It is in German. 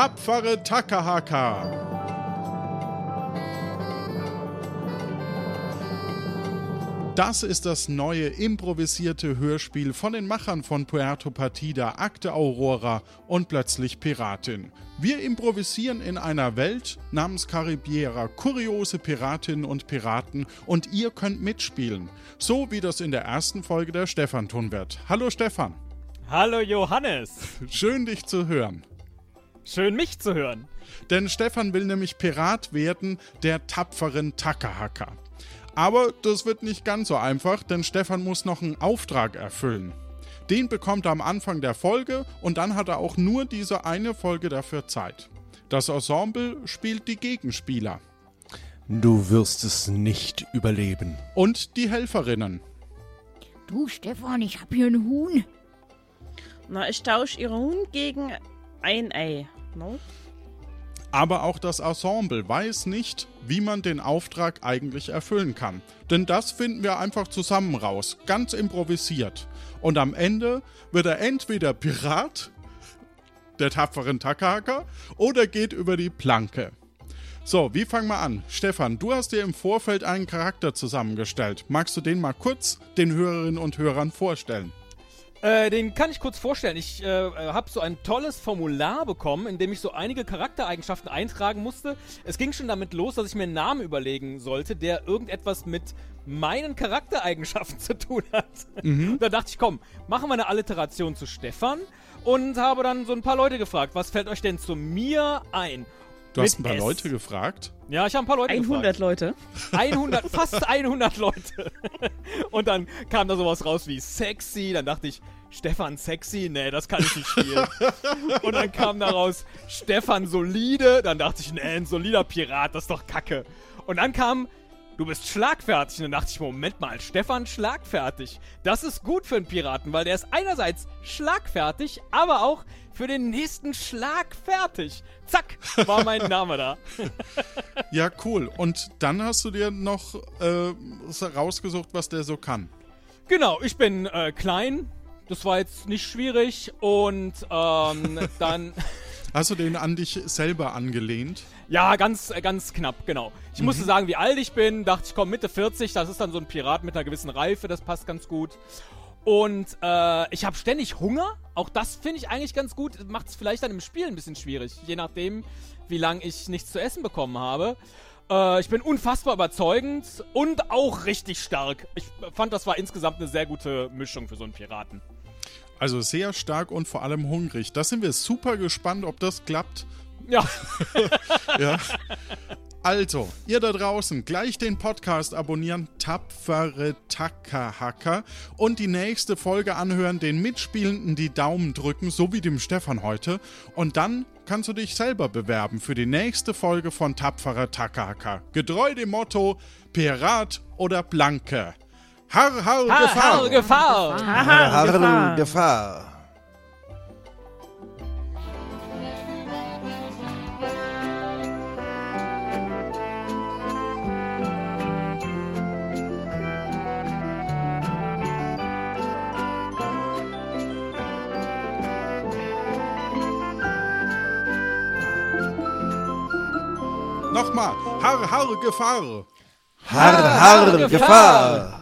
Tapfere Takahaka. Das ist das neue improvisierte Hörspiel von den Machern von Puerto Partida, Akte Aurora und plötzlich Piratin. Wir improvisieren in einer Welt namens Caribiera kuriose Piratinnen und Piraten und ihr könnt mitspielen. So wie das in der ersten Folge der Stefan tun wird. Hallo Stefan. Hallo Johannes. Schön dich zu hören. Schön mich zu hören. Denn Stefan will nämlich Pirat werden der tapferen Takahaka. Aber das wird nicht ganz so einfach, denn Stefan muss noch einen Auftrag erfüllen. Den bekommt er am Anfang der Folge und dann hat er auch nur diese eine Folge dafür Zeit. Das Ensemble spielt die Gegenspieler. Du wirst es nicht überleben. Und die Helferinnen. Du, Stefan, ich hab hier ein Huhn. Na, ich tausche ihre Huhn gegen ein Ei. No? Aber auch das Ensemble weiß nicht, wie man den Auftrag eigentlich erfüllen kann. Denn das finden wir einfach zusammen raus, ganz improvisiert. Und am Ende wird er entweder Pirat, der tapferen Takahaka, oder geht über die Planke. So, wie fangen wir an? Stefan, du hast dir im Vorfeld einen Charakter zusammengestellt. Magst du den mal kurz den Hörerinnen und Hörern vorstellen? Äh, den kann ich kurz vorstellen. Ich äh, habe so ein tolles Formular bekommen, in dem ich so einige Charaktereigenschaften eintragen musste. Es ging schon damit los, dass ich mir einen Namen überlegen sollte, der irgendetwas mit meinen Charaktereigenschaften zu tun hat. Mhm. Da dachte ich, komm, machen wir eine Alliteration zu Stefan und habe dann so ein paar Leute gefragt, was fällt euch denn zu mir ein? Du hast ein paar S. Leute gefragt? Ja, ich habe ein paar Leute 100 gefragt. Leute. 100, fast 100 Leute. Und dann kam da sowas raus wie sexy. Dann dachte ich, Stefan sexy? Nee, das kann ich nicht spielen. Und dann kam da raus Stefan solide. Dann dachte ich, nee, ein solider Pirat, das ist doch kacke. Und dann kam du bist schlagfertig. Und dann dachte ich, Moment mal, Stefan schlagfertig. Das ist gut für einen Piraten, weil der ist einerseits schlagfertig, aber auch für den nächsten Schlag fertig. Zack, war mein Name da. ja, cool. Und dann hast du dir noch äh, rausgesucht, was der so kann. Genau, ich bin äh, klein. Das war jetzt nicht schwierig. Und ähm, dann. Hast du den an dich selber angelehnt? Ja, ganz, äh, ganz knapp, genau. Ich mhm. musste sagen, wie alt ich bin. Dachte ich, komm, Mitte 40. Das ist dann so ein Pirat mit einer gewissen Reife. Das passt ganz gut. Und äh, ich habe ständig Hunger. Auch das finde ich eigentlich ganz gut. Macht es vielleicht dann im Spiel ein bisschen schwierig. Je nachdem, wie lange ich nichts zu essen bekommen habe. Äh, ich bin unfassbar überzeugend und auch richtig stark. Ich fand, das war insgesamt eine sehr gute Mischung für so einen Piraten. Also sehr stark und vor allem hungrig. Da sind wir super gespannt, ob das klappt. Ja. ja. Also, ihr da draußen, gleich den Podcast abonnieren, tapfere Tackerhacker und die nächste Folge anhören, den Mitspielenden die Daumen drücken, so wie dem Stefan heute. Und dann kannst du dich selber bewerben für die nächste Folge von Tapferer Tackerhacker. Getreu dem Motto Pirat oder Blanke. Har, har, har Gefahr! Har, Gefahr! Har, har, Gefahr! Gefahr. Nochmal. Har, har, Gefahr. Har, har, Gefahr.